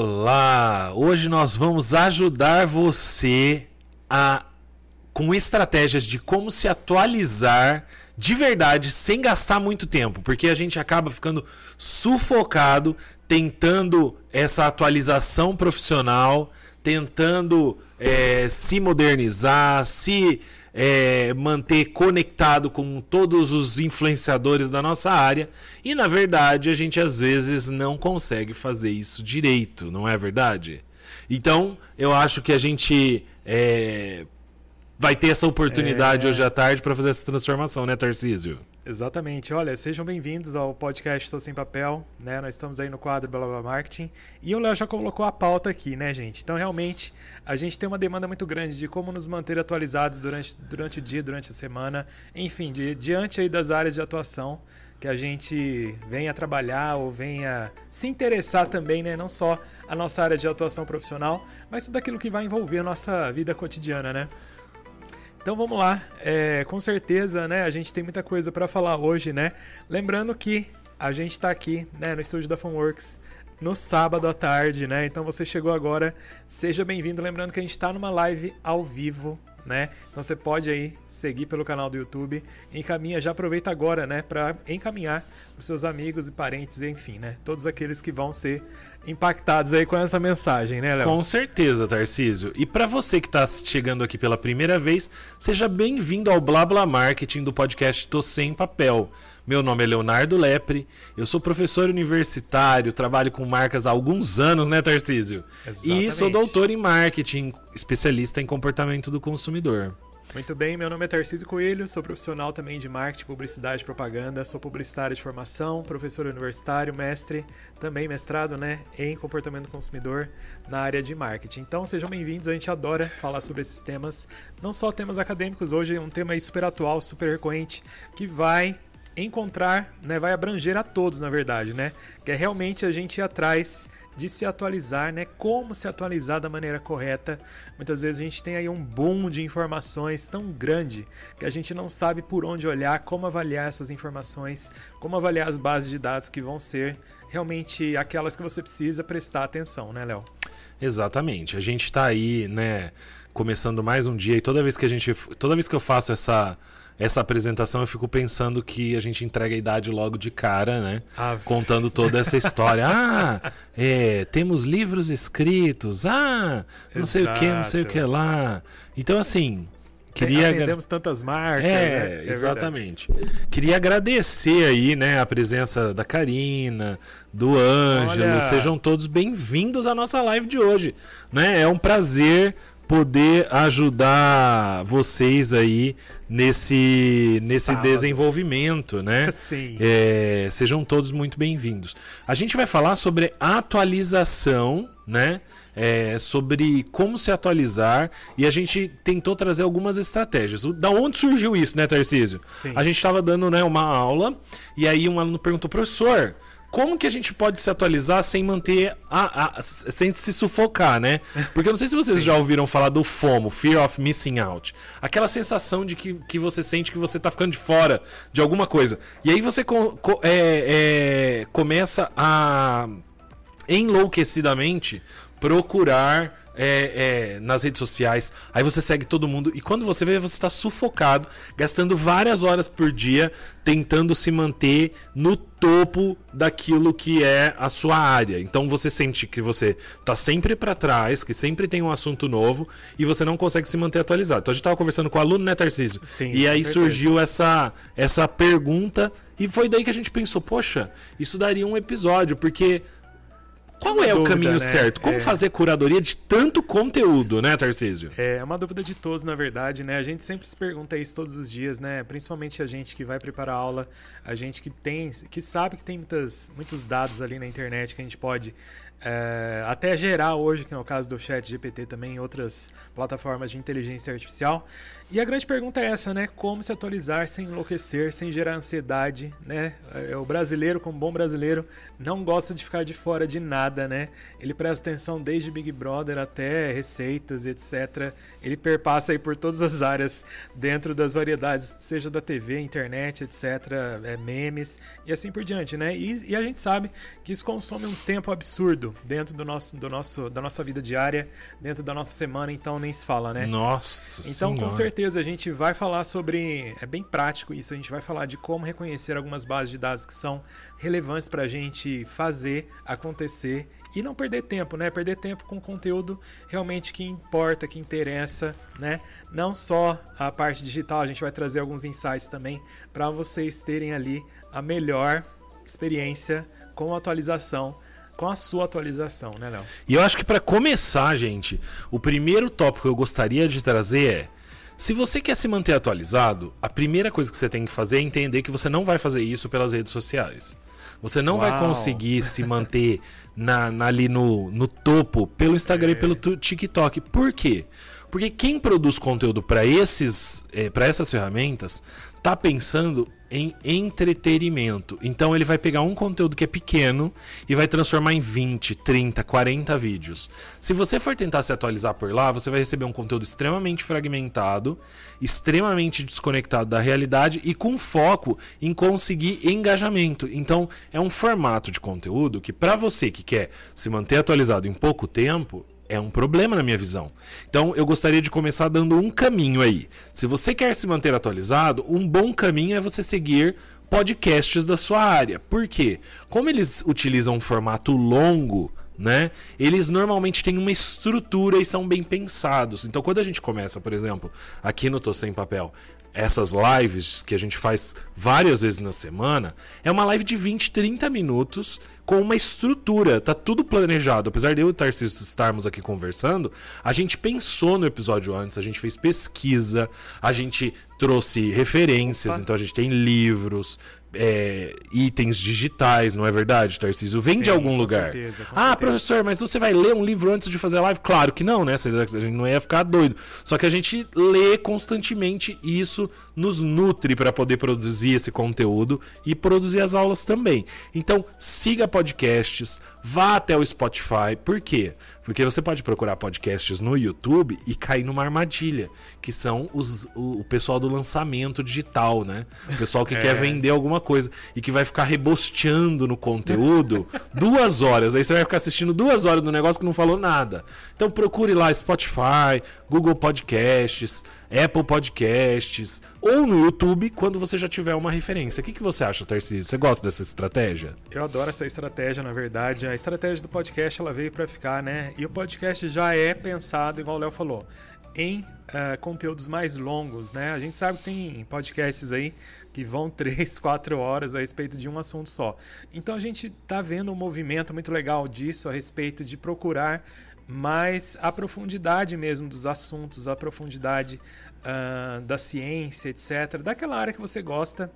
Olá! Hoje nós vamos ajudar você a com estratégias de como se atualizar de verdade sem gastar muito tempo, porque a gente acaba ficando sufocado tentando essa atualização profissional, tentando é, se modernizar, se é, manter conectado com todos os influenciadores da nossa área e na verdade a gente às vezes não consegue fazer isso direito, não é verdade? Então eu acho que a gente é, vai ter essa oportunidade é... hoje à tarde para fazer essa transformação, né, Tarcísio? Exatamente. Olha, sejam bem-vindos ao podcast Estou Sem Papel, né? Nós estamos aí no quadro Blá Blá Marketing e o Léo já colocou a pauta aqui, né, gente? Então, realmente, a gente tem uma demanda muito grande de como nos manter atualizados durante, durante o dia, durante a semana, enfim, de, diante aí das áreas de atuação que a gente venha trabalhar ou venha se interessar também, né? Não só a nossa área de atuação profissional, mas tudo aquilo que vai envolver a nossa vida cotidiana, né? Então vamos lá, é, com certeza, né? A gente tem muita coisa para falar hoje, né? Lembrando que a gente está aqui, né, no estúdio da Funworks no sábado à tarde, né? Então você chegou agora, seja bem-vindo. Lembrando que a gente está numa live ao vivo, né? Então você pode aí seguir pelo canal do YouTube, encaminha, já aproveita agora, né, para encaminhar os seus amigos e parentes, enfim, né? Todos aqueles que vão ser impactados aí com essa mensagem, né, Léo? Com certeza, Tarcísio. E para você que está chegando aqui pela primeira vez, seja bem-vindo ao Blá Blá Marketing do podcast Tô Sem Papel. Meu nome é Leonardo Lepre, eu sou professor universitário, trabalho com marcas há alguns anos, né, Tarcísio? Exatamente. E sou doutor em marketing, especialista em comportamento do consumidor. Muito bem, meu nome é Tarcísio Coelho, sou profissional também de marketing, publicidade e propaganda, sou publicitário de formação, professor universitário, mestre, também mestrado né, em comportamento do consumidor na área de marketing. Então sejam bem-vindos, a gente adora falar sobre esses temas, não só temas acadêmicos, hoje é um tema super atual, super recorrente, que vai encontrar, né, vai abranger a todos, na verdade, né? Que é realmente a gente ir atrás de se atualizar, né? Como se atualizar da maneira correta. Muitas vezes a gente tem aí um boom de informações tão grande que a gente não sabe por onde olhar, como avaliar essas informações, como avaliar as bases de dados que vão ser realmente aquelas que você precisa prestar atenção, né, Léo? Exatamente. A gente está aí, né, começando mais um dia e toda vez que a gente, toda vez que eu faço essa essa apresentação eu fico pensando que a gente entrega a idade logo de cara, né? Ah, Contando toda essa história. ah, é, temos livros escritos. Ah, não Exato. sei o que, não sei o que lá. Então, assim. Queria Atendemos tantas marcas. É, né? é exatamente. Queria agradecer aí, né, a presença da Karina, do Ângelo. Olha... Sejam todos bem-vindos à nossa live de hoje. Né? É um prazer poder ajudar vocês aí nesse, nesse desenvolvimento, né? Sim. É, sejam todos muito bem-vindos. A gente vai falar sobre atualização, né? É, sobre como se atualizar e a gente tentou trazer algumas estratégias. Da onde surgiu isso, né, Tarcísio? Sim. A gente estava dando né, uma aula e aí um aluno perguntou, professor, como que a gente pode se atualizar sem manter a, a, sem se sufocar, né? Porque eu não sei se vocês já ouviram falar do FOMO, Fear of Missing Out. Aquela sensação de que, que você sente que você tá ficando de fora de alguma coisa. E aí você co, co, é, é, começa a enlouquecidamente procurar é, é, nas redes sociais, aí você segue todo mundo e quando você vê, você está sufocado, gastando várias horas por dia tentando se manter no topo daquilo que é a sua área. Então você sente que você está sempre para trás, que sempre tem um assunto novo e você não consegue se manter atualizado. Então a gente estava conversando com o aluno, né, Tarcísio? Sim, e aí surgiu essa, essa pergunta e foi daí que a gente pensou, poxa, isso daria um episódio, porque qual é, é o caminho né? certo? Como é... fazer curadoria de tanto conteúdo, né, Tarcísio? É uma dúvida de todos, na verdade, né? A gente sempre se pergunta isso todos os dias, né? Principalmente a gente que vai preparar aula, a gente que tem, que sabe que tem muitas, muitos dados ali na internet que a gente pode é, até gerar hoje, que é o caso do Chat GPT também, em outras plataformas de inteligência artificial. E a grande pergunta é essa, né? Como se atualizar sem enlouquecer, sem gerar ansiedade, né? É, o brasileiro, como bom brasileiro, não gosta de ficar de fora de nada, né? Ele presta atenção desde Big Brother até receitas, etc. Ele perpassa aí por todas as áreas dentro das variedades, seja da TV, internet, etc., é, memes e assim por diante, né? E, e a gente sabe que isso consome um tempo absurdo tudo dentro do nosso, do nosso, da nossa vida diária, dentro da nossa semana, então nem se fala, né? Nossa Então, senhora. com certeza, a gente vai falar sobre. É bem prático isso, a gente vai falar de como reconhecer algumas bases de dados que são relevantes para a gente fazer acontecer e não perder tempo, né? Perder tempo com conteúdo realmente que importa, que interessa, né? Não só a parte digital, a gente vai trazer alguns insights também para vocês terem ali a melhor experiência com a atualização, com a sua atualização, né, Léo? E eu acho que para começar, gente, o primeiro tópico que eu gostaria de trazer é: se você quer se manter atualizado, a primeira coisa que você tem que fazer é entender que você não vai fazer isso pelas redes sociais. Você não vai Uau. conseguir se manter na, na- ali no, no topo pelo Instagram e pelo TikTok. Por quê? Porque quem produz conteúdo para esses, para essas ferramentas, tá pensando em entretenimento. Então ele vai pegar um conteúdo que é pequeno e vai transformar em 20, 30, 40 vídeos. Se você for tentar se atualizar por lá, você vai receber um conteúdo extremamente fragmentado, extremamente desconectado da realidade e com foco em conseguir engajamento. Então é um formato de conteúdo que para você que quer se manter atualizado em pouco tempo, é um problema na minha visão. Então eu gostaria de começar dando um caminho aí. Se você quer se manter atualizado, um bom caminho é você seguir podcasts da sua área. Por quê? Como eles utilizam um formato longo, né? Eles normalmente têm uma estrutura e são bem pensados. Então quando a gente começa, por exemplo, aqui no Tô Sem Papel, essas lives que a gente faz várias vezes na semana, é uma live de 20, 30 minutos com uma estrutura, tá tudo planejado. Apesar de eu e o Tarcísio estarmos aqui conversando, a gente pensou no episódio antes, a gente fez pesquisa, a gente trouxe referências, Opa. então a gente tem livros, é, itens digitais, não é verdade, Tarcísio? Vem de Sim, algum com lugar. certeza, ah, certeza. professor, mas você vai ler um livro antes de fazer a live? Claro que não, né? A gente não ia ficar doido. Só que a gente lê constantemente e isso nos nutre para poder produzir esse conteúdo e produzir as aulas também. Então, siga podcasts, vá até o Spotify. Por quê? Porque você pode procurar podcasts no YouTube e cair numa armadilha, que são os, o, o pessoal do lançamento digital, né? O pessoal que quer vender alguma coisa e que vai ficar rebosteando no conteúdo duas horas. Aí você vai ficar assistindo duas horas do negócio que não falou nada. Então procure lá Spotify, Google Podcasts, Apple Podcasts ou no YouTube quando você já tiver uma referência. O que, que você acha, Tarcísio? Você gosta dessa estratégia? Eu adoro essa estratégia, na verdade. A estratégia do podcast ela veio para ficar, né? E o podcast já é pensado, igual o Léo falou, em eh, conteúdos mais longos, né? A gente sabe que tem podcasts aí que vão 3, 4 horas a respeito de um assunto só. Então a gente tá vendo um movimento muito legal disso a respeito de procurar mais a profundidade mesmo dos assuntos, a profundidade ah, da ciência, etc. Daquela área que você gosta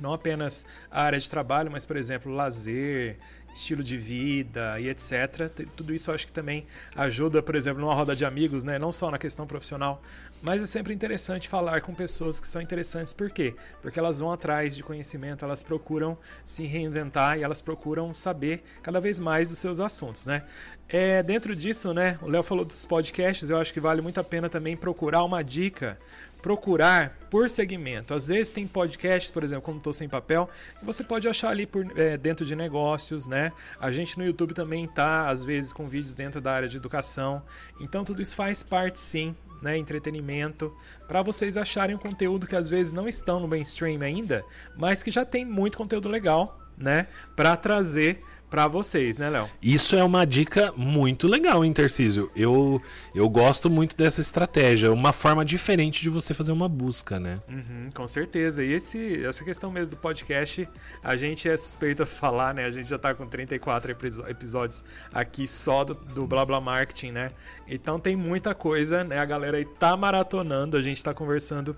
não apenas a área de trabalho, mas, por exemplo, lazer, estilo de vida e etc. Tudo isso acho que também ajuda, por exemplo, numa roda de amigos, né? não só na questão profissional, mas é sempre interessante falar com pessoas que são interessantes. Por quê? Porque elas vão atrás de conhecimento, elas procuram se reinventar e elas procuram saber cada vez mais dos seus assuntos, né? É, dentro disso, né, o Léo falou dos podcasts, eu acho que vale muito a pena também procurar uma dica procurar por segmento. Às vezes tem podcasts, por exemplo, como Tô Sem Papel, que você pode achar ali por, é, dentro de negócios, né? A gente no YouTube também tá, às vezes, com vídeos dentro da área de educação. Então tudo isso faz parte, sim, né? Entretenimento, para vocês acharem um conteúdo que às vezes não estão no mainstream ainda, mas que já tem muito conteúdo legal, né? Para trazer para vocês, né, Léo? Isso é uma dica muito legal, hein, Tarcísio? Eu, eu gosto muito dessa estratégia. Uma forma diferente de você fazer uma busca, né? Uhum, com certeza. E esse, essa questão mesmo do podcast, a gente é suspeito a falar, né? A gente já tá com 34 episo- episódios aqui só do, do Blá Blá Marketing, né? Então tem muita coisa, né? A galera aí tá maratonando, a gente tá conversando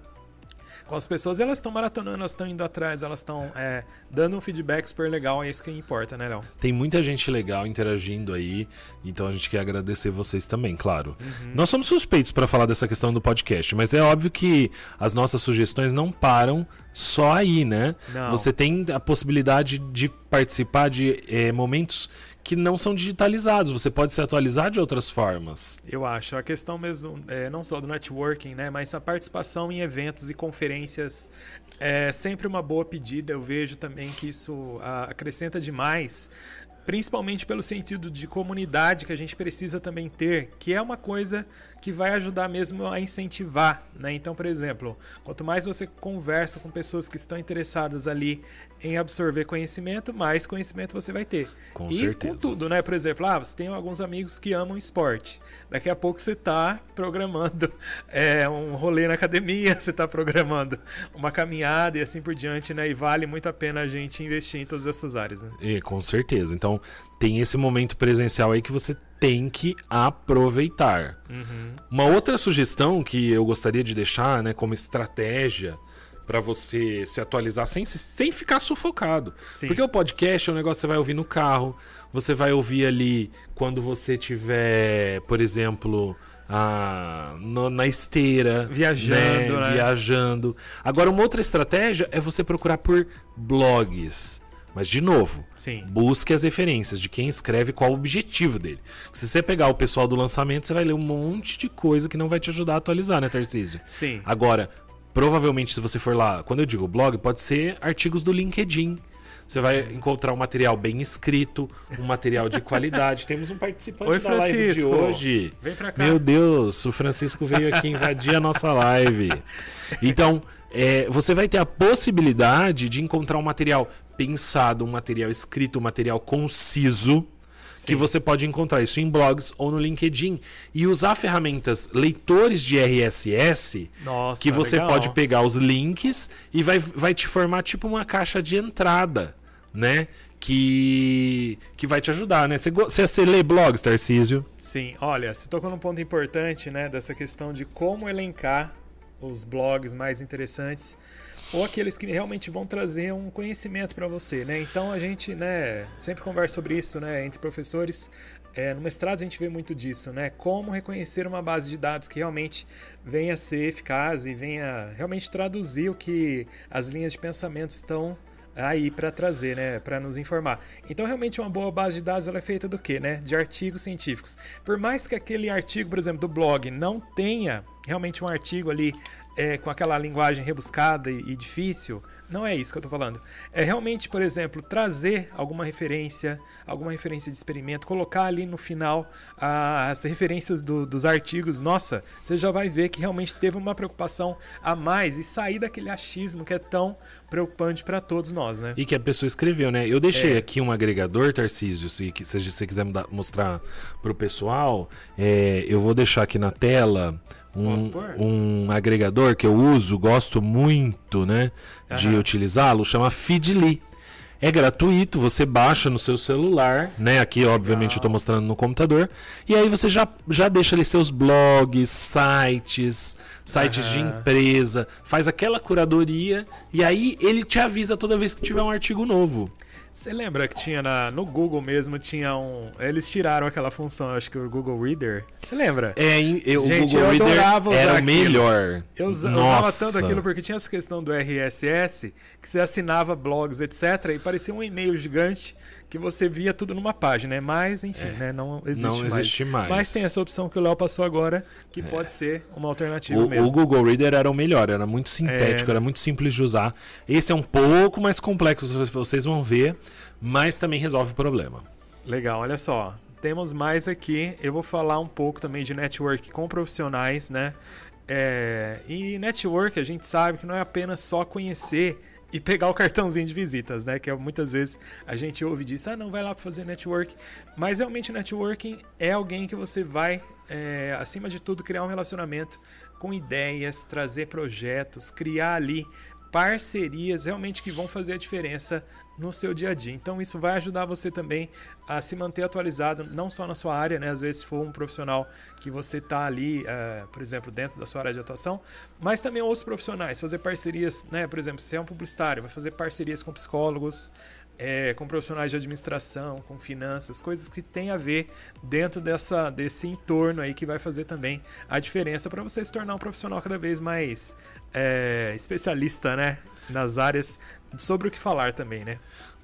com as pessoas, elas estão maratonando, elas estão indo atrás, elas estão é, dando um feedback super legal, é isso que importa, né, Léo? Tem muita gente legal interagindo aí, então a gente quer agradecer vocês também, claro. Nós somos suspeitos para falar dessa questão do podcast, mas é óbvio que as nossas sugestões não param só aí, né? Não. Você tem a possibilidade de participar de eh, momentos que não são digitalizados. Você pode se atualizar de outras formas. Eu acho. A questão mesmo, é, não só do networking, né, mas a participação em eventos e conferências é sempre uma boa pedida. Eu vejo também que isso ah, acrescenta demais principalmente pelo sentido de comunidade que a gente precisa também ter, que é uma coisa que vai ajudar mesmo a incentivar, né? Então, por exemplo, quanto mais você conversa com pessoas que estão interessadas ali em absorver conhecimento, mais conhecimento você vai ter. Com e certeza. com tudo, né? Por exemplo, ah, você tem alguns amigos que amam esporte. Daqui a pouco você está programando é, um rolê na academia, você está programando uma caminhada e assim por diante, né? E vale muito a pena a gente investir em todas essas áreas, né? E, com certeza. Então, tem esse momento presencial aí que você tem que aproveitar. Uhum. Uma outra sugestão que eu gostaria de deixar, né, como estratégia para você se atualizar sem, se- sem ficar sufocado. Sim. Porque o podcast é um negócio que você vai ouvir no carro, você vai ouvir ali quando você tiver, por exemplo, a, no- na esteira, Viajando, né? viajando. Agora, uma outra estratégia é você procurar por blogs. Mas, de novo, Sim. busque as referências de quem escreve, qual o objetivo dele. Se você pegar o pessoal do lançamento, você vai ler um monte de coisa que não vai te ajudar a atualizar, né, Tarcísio? Sim. Agora, provavelmente, se você for lá, quando eu digo blog, pode ser artigos do LinkedIn. Você vai encontrar um material bem escrito, um material de qualidade. Temos um participante Oi, da live de Francisco. hoje. Vem pra cá. Meu Deus, o Francisco veio aqui invadir a nossa live. Então, é, você vai ter a possibilidade de encontrar um material pensado, um material escrito, um material conciso. Sim. Que você pode encontrar isso em blogs ou no LinkedIn. E usar ferramentas leitores de RSS Nossa, que você legal. pode pegar os links e vai, vai te formar tipo uma caixa de entrada, né? Que, que vai te ajudar, né? Você, você, você lê blogs, Tarcísio? Sim, olha, você tocou num ponto importante, né, dessa questão de como elencar os blogs mais interessantes ou aqueles que realmente vão trazer um conhecimento para você, né? Então a gente, né, sempre conversa sobre isso, né, entre professores. É, no mestrado a gente vê muito disso, né? Como reconhecer uma base de dados que realmente venha a ser eficaz e venha realmente traduzir o que as linhas de pensamento estão aí para trazer, né, para nos informar. Então, realmente uma boa base de dados ela é feita do quê, né? De artigos científicos. Por mais que aquele artigo, por exemplo, do blog não tenha realmente um artigo ali é, com aquela linguagem rebuscada e, e difícil, não é isso que eu tô falando. É realmente, por exemplo, trazer alguma referência, alguma referência de experimento, colocar ali no final ah, as referências do- dos artigos. Nossa, você já vai ver que realmente teve uma preocupação a mais e sair daquele achismo que é tão preocupante para todos nós, né? E que a pessoa escreveu, né? Eu deixei É. aqui um agregador, Tarcísio, se, se você quiser mostrar pro pessoal, é, eu vou deixar aqui na tela um, um agregador que eu uso, gosto muito, né? De Aham. utilizá-lo, chama Feedly. É gratuito, você baixa no seu celular, né? Aqui, obviamente, eu tô mostrando no computador. E aí você já, já deixa ali seus blogs, sites, sites de Aham. empresa, faz aquela curadoria e aí ele te avisa toda vez que tiver um artigo novo. Você lembra que tinha na, no Google mesmo, tinha um. Eles tiraram aquela função, acho que o Google Reader. Você lembra? É, eu, Gente, o Google eu Reader usar era o melhor. Eu usa- Nossa. usava tanto aquilo porque tinha essa questão do RSS, que você assinava blogs, etc. E parecia um e-mail gigante que você via tudo numa página, né? Mas, enfim, É. né? Não existe Não mais. existe mais. Mas tem essa opção que o Léo passou agora, que pode ser uma alternativa O, mesmo. o Google Reader era o melhor, era muito sintético, É. era muito simples de usar. Esse é um pouco mais complexo, vocês- vocês vão ver, mas também resolve o problema. Legal, olha só. Temos mais aqui. Eu vou falar um pouco também de network com profissionais, né? É, e network a gente sabe que não é apenas só conhecer e pegar o cartãozinho de visitas, né? Que é, muitas vezes a gente ouve disso, ah, não vai lá para fazer network. Mas realmente networking é alguém que você vai, é, acima de tudo, criar um relacionamento com ideias, trazer projetos, criar ali parcerias realmente que vão fazer a diferença no seu dia a dia. Então isso vai ajudar você também a se manter atualizado, não só na sua área, né? Às vezes se for um profissional que você está ali, eh, por exemplo, dentro da sua área de atuação, mas também outros profissionais, fazer parcerias, né? Por exemplo, se é um publicitário, vai fazer parcerias com psicólogos, eh, com profissionais de administração, com finanças, coisas que tem a ver dentro dessa, desse entorno aí que vai fazer também a diferença para você se tornar um profissional cada vez mais eh, especialista, né? Nas áreas sobre o que falar também, né?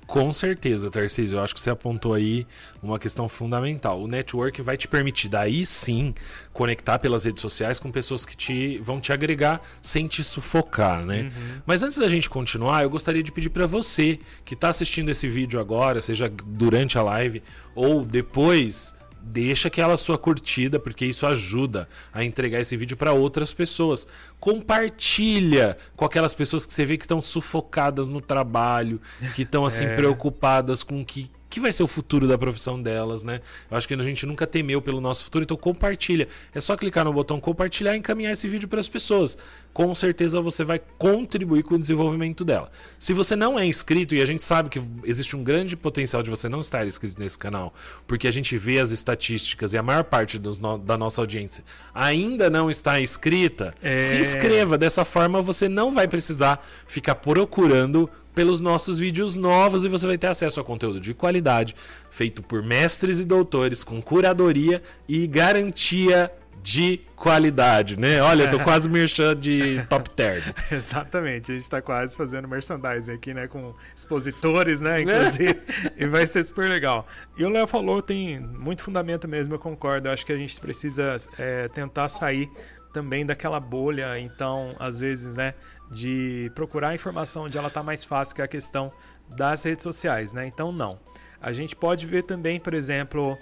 Com certeza, Tarcísio. Eu acho que você apontou aí uma questão fundamental. O network vai te permitir, daí sim, conectar pelas redes sociais com pessoas que te vão te agregar sem te sufocar, né? Uhum. Mas antes da gente continuar, eu gostaria de pedir para você que está assistindo esse vídeo agora, seja durante a live ou depois deixa aquela sua curtida, porque isso ajuda a entregar esse vídeo para outras pessoas. Compartilha com aquelas pessoas que você vê que estão sufocadas no trabalho, que estão assim é. preocupadas com o que que vai ser o futuro da profissão delas, né? Eu acho que a gente nunca temeu pelo nosso futuro, então compartilha. É só clicar no botão compartilhar e encaminhar esse vídeo para as pessoas. Com certeza você vai contribuir com o desenvolvimento dela. Se você não é inscrito, e a gente sabe que existe um grande potencial de você não estar inscrito nesse canal, porque a gente vê as estatísticas e a maior parte no, da nossa audiência ainda não está inscrita, é... se inscreva. Dessa forma você não vai precisar ficar procurando pelos nossos vídeos novos e você vai ter acesso a conteúdo de qualidade, feito por mestres e doutores, com curadoria e garantia de qualidade, né? Olha, eu tô quase merchan de top term. Exatamente, a gente tá quase fazendo merchandising aqui, né? Com expositores, né? Inclusive, e vai ser super legal. E o Léo falou, tem muito fundamento mesmo, eu concordo. Eu acho que a gente precisa é, tentar sair também daquela bolha, então, às vezes, né? De procurar informação onde ela está mais fácil, que é a questão das redes sociais, né? Então, não. A gente pode ver também, por exemplo,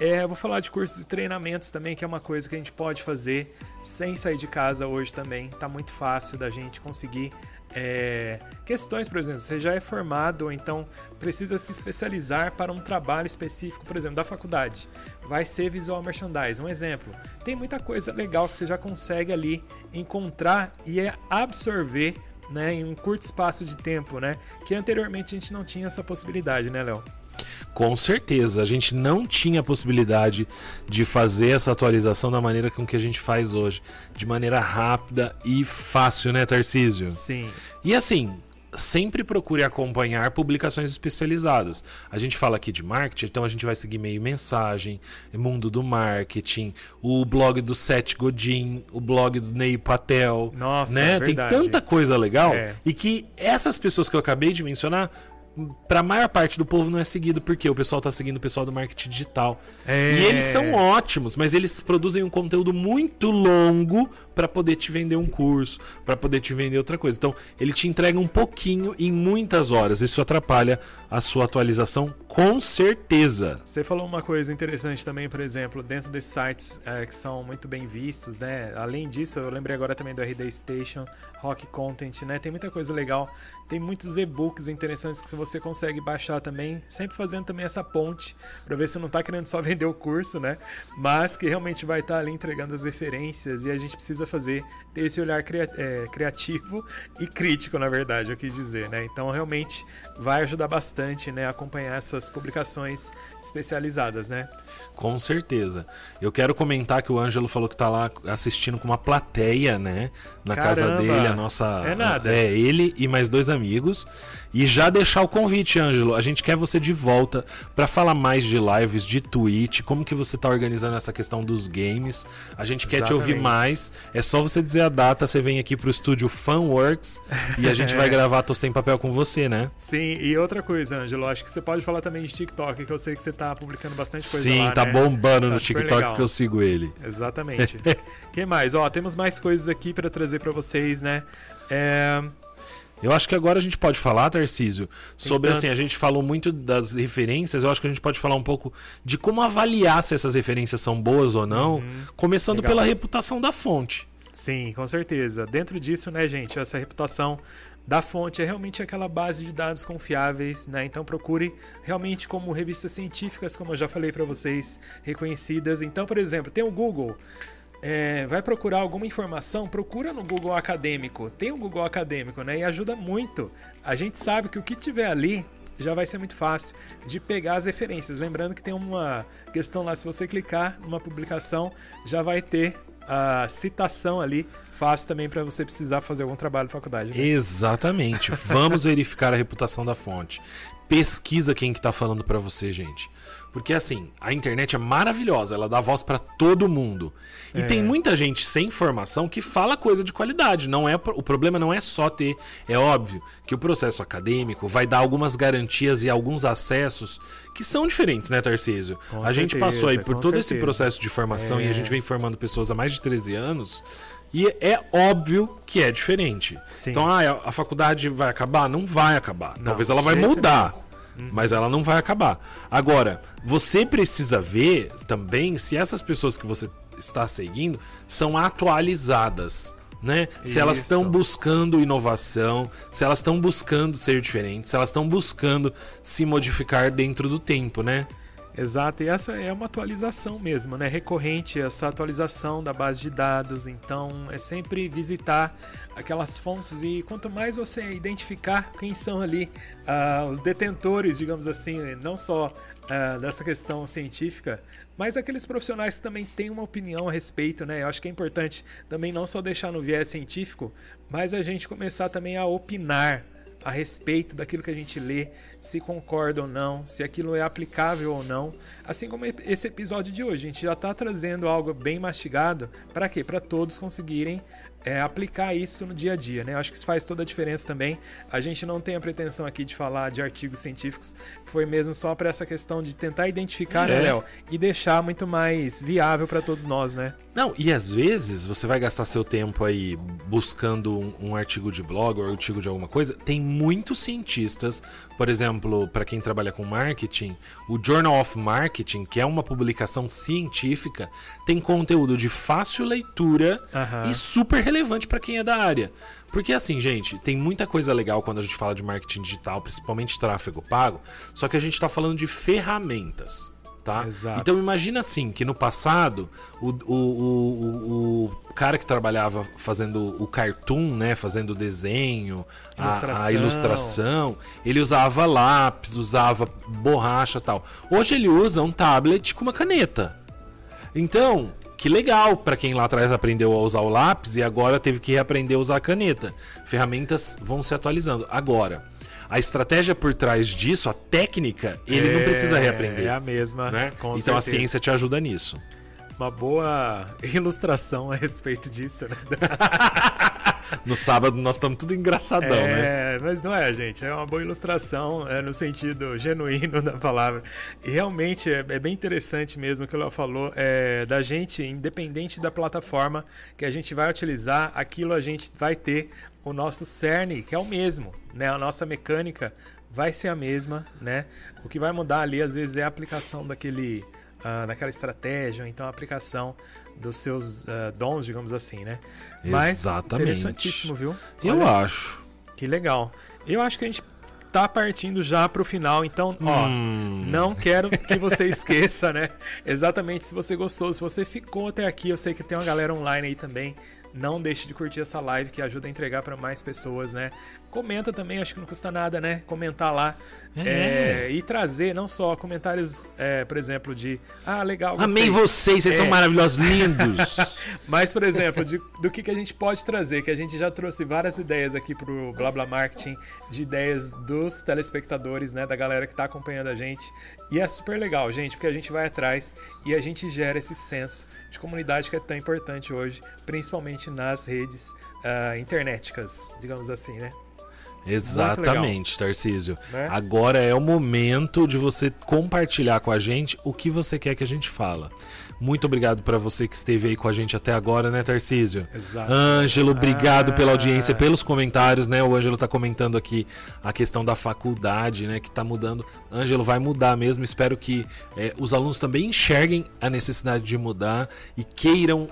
é, vou falar de cursos e treinamentos também, que é uma coisa que a gente pode fazer sem sair de casa hoje também. Tá muito fácil da gente conseguir é, questões, por exemplo, você já é formado ou então precisa se especializar para um trabalho específico, por exemplo, da faculdade. Vai ser visual merchandising, um exemplo. Tem muita coisa legal que você já consegue ali encontrar e é absorver né, em um curto espaço de tempo, né? Que anteriormente a gente não tinha essa possibilidade, né, Léo? Com certeza, a gente não tinha a possibilidade de fazer essa atualização da maneira com que a gente faz hoje, de maneira rápida e fácil, né, Tarcísio? Sim. E assim, sempre procure acompanhar publicações especializadas. A gente fala aqui de marketing, então a gente vai seguir meio mensagem, mundo do marketing, o blog do Seth Godin, o blog do Ney Patel. Nossa, né? É Tem tanta coisa legal é. e que essas pessoas que eu acabei de mencionar para a maior parte do povo não é seguido, porque o pessoal tá seguindo o pessoal do marketing digital. É... E eles são ótimos, mas eles produzem um conteúdo muito longo para poder te vender um curso, para poder te vender outra coisa. Então, ele te entrega um pouquinho em muitas horas. Isso atrapalha a sua atualização com certeza. Você falou uma coisa interessante também, por exemplo, dentro desses sites é, que são muito bem vistos, né? Além disso, eu lembrei agora também do RD Station, Rock Content, né? Tem muita coisa legal. Tem muitos e-books interessantes que você consegue baixar também, sempre fazendo também essa ponte para ver se não está querendo só vender o curso, né? Mas que realmente vai estar tá ali entregando as referências e a gente precisa fazer ter esse olhar é, criativo e crítico, na verdade, eu quis dizer, né? Então realmente vai ajudar bastante, né, acompanhar essas publicações especializadas, né? Com certeza. Eu quero comentar que o Ângelo falou que está lá assistindo com uma plateia, né, na Caramba, casa dele, a nossa É nada. É, ele e mais dois amigos. E já deixar o convite, Ângelo. A gente quer você de volta para falar mais de lives, de Twitch, como que você tá organizando essa questão dos games. A gente quer Exatamente. te ouvir mais. É só você dizer a data, você vem aqui pro estúdio Funworks e a gente vai gravar Tô Sem Papel com você, né? Sim, e outra coisa, Ângelo, acho que você pode falar também de TikTok, que eu sei que você tá publicando bastante coisa Sim, lá, tá né? bombando tá no TikTok legal. que eu sigo ele. Exatamente. que mais? Ó, temos mais coisas aqui para trazer para vocês, né? É... Eu acho que agora a gente pode falar, Tarcísio, sobre assim, a gente falou muito das referências, eu acho que a gente pode falar um pouco de como avaliar se essas referências são boas ou não, uhum. começando Legal. pela reputação da fonte. Sim, com certeza. Dentro disso, né, gente, essa reputação da fonte é realmente aquela base de dados confiáveis, né? Então procure realmente como revistas científicas, como eu já falei para vocês, reconhecidas. Então, por exemplo, tem o Google é, vai procurar alguma informação, procura no Google Acadêmico. Tem o Google Acadêmico, né? E ajuda muito. A gente sabe que o que tiver ali já vai ser muito fácil de pegar as referências. Lembrando que tem uma questão lá, se você clicar numa publicação, já vai ter a citação ali fácil também para você precisar fazer algum trabalho de faculdade. Né? Exatamente. Vamos verificar a reputação da fonte. Pesquisa quem que tá falando para você, gente. Porque assim, a internet é maravilhosa, ela dá voz para todo mundo. E É. tem muita gente sem formação que fala coisa de qualidade. Não é o problema não é só ter, é óbvio que o processo acadêmico vai dar algumas garantias e alguns acessos que são diferentes, né, Tarcísio? Com a gente certeza, passou aí por todo esse certeza. processo de formação e a É. gente vem formando pessoas há mais de 13 anos. E é óbvio que é diferente. Sim. Então, ah, a faculdade vai acabar? Não vai acabar. Não, Talvez ela vai jeito mudar. Mas ela não vai acabar. Agora, você precisa ver também se essas pessoas que você está seguindo são atualizadas. Né? Se elas estão buscando inovação, se elas estão buscando ser diferentes, se elas estão buscando se modificar dentro do tempo, né? Exato, e essa é uma atualização mesmo, né? Recorrente essa atualização da base de dados. Então é sempre visitar aquelas fontes e quanto mais você identificar quem são ali ah, os detentores, digamos assim, não só ah, dessa questão científica, mas aqueles profissionais que também têm uma opinião a respeito, né? Eu acho que é importante também não só deixar no viés científico, mas a gente começar também a opinar a respeito daquilo que a gente lê, se concorda ou não, se aquilo é aplicável ou não. Assim como esse episódio de hoje, a gente já está trazendo algo bem mastigado. Para quê? Para todos conseguirem é, aplicar isso no dia a dia, né? Eu acho que isso faz toda a diferença também. A gente não tem a pretensão aqui de falar de artigos científicos, foi mesmo só para essa questão de tentar identificar, né, É. Léo? E deixar muito mais viável para todos nós, né? Não, e às vezes você vai gastar seu tempo aí buscando um, um artigo de blog ou artigo de alguma coisa. Tem muitos cientistas, por exemplo, para quem trabalha com marketing, o Journal of Marketing, que é uma publicação científica, tem conteúdo de fácil leitura Aham. e super relevante para quem é da área. Porque assim, gente, tem muita coisa legal quando a gente fala de marketing digital, principalmente tráfego pago, só que a gente está falando de ferramentas. Tá? Exato. Então imagina assim, que no passado o, o, o, o, cara que trabalhava fazendo o cartoon, né? Fazendo o desenho, a- A, Ilustração. ilustração, ele usava lápis, usava borracha tal. Hoje ele usa um tablet com uma caneta. Então, que legal para quem lá atrás aprendeu a usar o lápis e agora teve que reaprender a usar a caneta. Ferramentas vão se atualizando. Agora, a estratégia por trás disso, a técnica, ele não precisa reaprender. É a mesma, né? então a certeza. ciência te ajuda nisso. Uma boa ilustração a respeito disso, né? No sábado nós estamos tudo engraçadão, né? É, mas não é, gente. É uma boa ilustração é, no sentido genuíno da palavra. E realmente é, é bem interessante mesmo o que Léo falou, é, da gente, independente da plataforma que a gente vai utilizar, aquilo a gente vai ter o nosso cerne, que é o mesmo, né? A nossa mecânica vai ser a mesma, né? O que vai mudar ali, às vezes, é a aplicação daquele, ah, daquela estratégia, ou então a aplicação dos seus ah, dons, digamos assim, né? Mas Exatamente. interessantíssimo, viu? Eu Olha, acho. que legal. Eu acho que a gente tá partindo já pro final, então, ó, Hum. não quero que você esqueça, né? Exatamente, se você gostou, se você ficou até aqui, eu sei que tem uma galera online aí também. Não deixe de curtir essa live que ajuda a entregar para mais pessoas, né? Comenta também, acho que não custa nada, né? Comentar lá É. é, e trazer não só comentários, é, por exemplo, de ah, legal, gostei. Amei vocês, vocês são É. maravilhosos, lindos. Mas, por exemplo, de- do que, que a gente pode trazer, que a gente já trouxe várias ideias aqui pro Blá Blá Marketing, de ideias dos telespectadores, né, da galera que tá acompanhando a gente. E é super legal, gente, porque a gente vai atrás e a gente gera esse senso de comunidade que é tão importante hoje, principalmente nas redes ah, internéticas, digamos assim, né? Exatamente, Tarcísio. Né? Agora é o momento de você compartilhar com a gente o que você quer que a gente fala. Muito obrigado para você que esteve aí com a gente até agora, né, Tarcísio? Exato. Ângelo, obrigado pela Ah. audiência, pelos comentários, né? O Ângelo tá comentando aqui a questão da faculdade, né? Que tá mudando. Ângelo, vai mudar mesmo. Espero que eh, os alunos também enxerguem a necessidade de mudar e queiram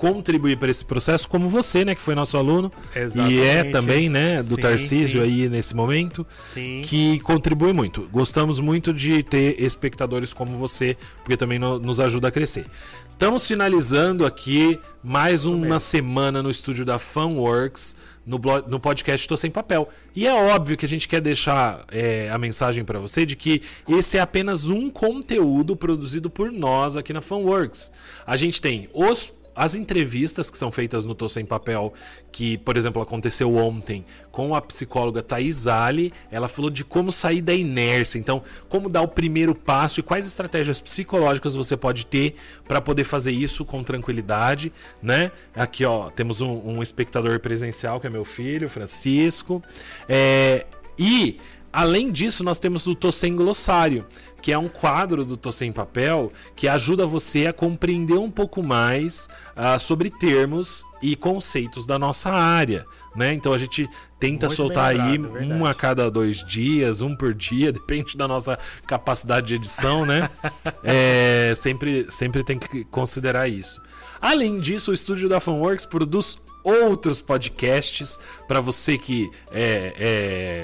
contribuir para esse processo, como você, né? Que foi nosso aluno. E é Exatamente. também, né? Do Sim, Tarcísio sim. aí nesse momento Sim. que contribui muito. Gostamos muito de ter espectadores como você, porque também no- nos ajuda a crescer. Estamos finalizando aqui mais uma mesmo. semana no estúdio da Funworks, no, blo- no podcast Tô Sem Papel. E é óbvio que a gente quer deixar é, a mensagem para você de que esse é apenas um conteúdo produzido por nós aqui na Funworks. A gente tem os as entrevistas que são feitas no Tô Sem Papel, que, por exemplo, aconteceu ontem com a psicóloga Thais Ali, ela falou de como sair da inércia, então, como dar o primeiro passo e quais estratégias psicológicas você pode ter para poder fazer isso com tranquilidade, né? Aqui, ó, temos um, um espectador presencial que é meu filho, Francisco. É, e Além disso, nós temos o Tô Sem Glossário, que é um quadro do Tô Sem Papel que ajuda você a compreender um pouco mais uh, sobre termos e conceitos da nossa área. Né? Então a gente tenta Muito soltar aí é um a cada dois dias, um por dia, depende da nossa capacidade de edição, né? é, sempre, sempre tem que considerar isso. Além disso, o estúdio da Funworks produz outros podcasts para você que é,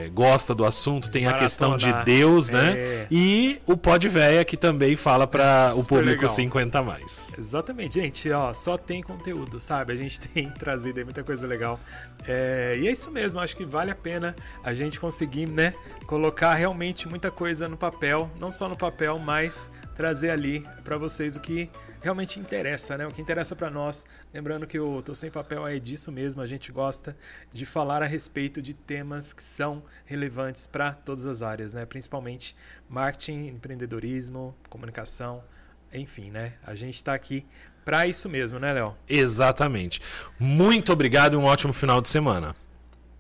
é, gosta do assunto tem Maratona. a questão de Deus né? É. e o Pod Véia que também fala para o público legal. 50 mais. Exatamente. Gente ó só tem conteúdo sabe? A gente tem trazido aí muita coisa legal. É, e é isso mesmo. Acho que vale a pena a gente conseguir né colocar realmente muita coisa no papel. Não só no papel mas trazer ali para vocês o que realmente interessa, né? O que interessa para nós. Lembrando que o Tô Sem Papel é disso mesmo, a gente gosta de falar a respeito de temas que são relevantes para todas as áreas, né? Principalmente marketing, empreendedorismo, comunicação, enfim, né? A gente está aqui para isso mesmo, né, Léo? Exatamente. Muito obrigado e um ótimo final de semana.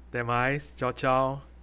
Até mais. Tchau, tchau.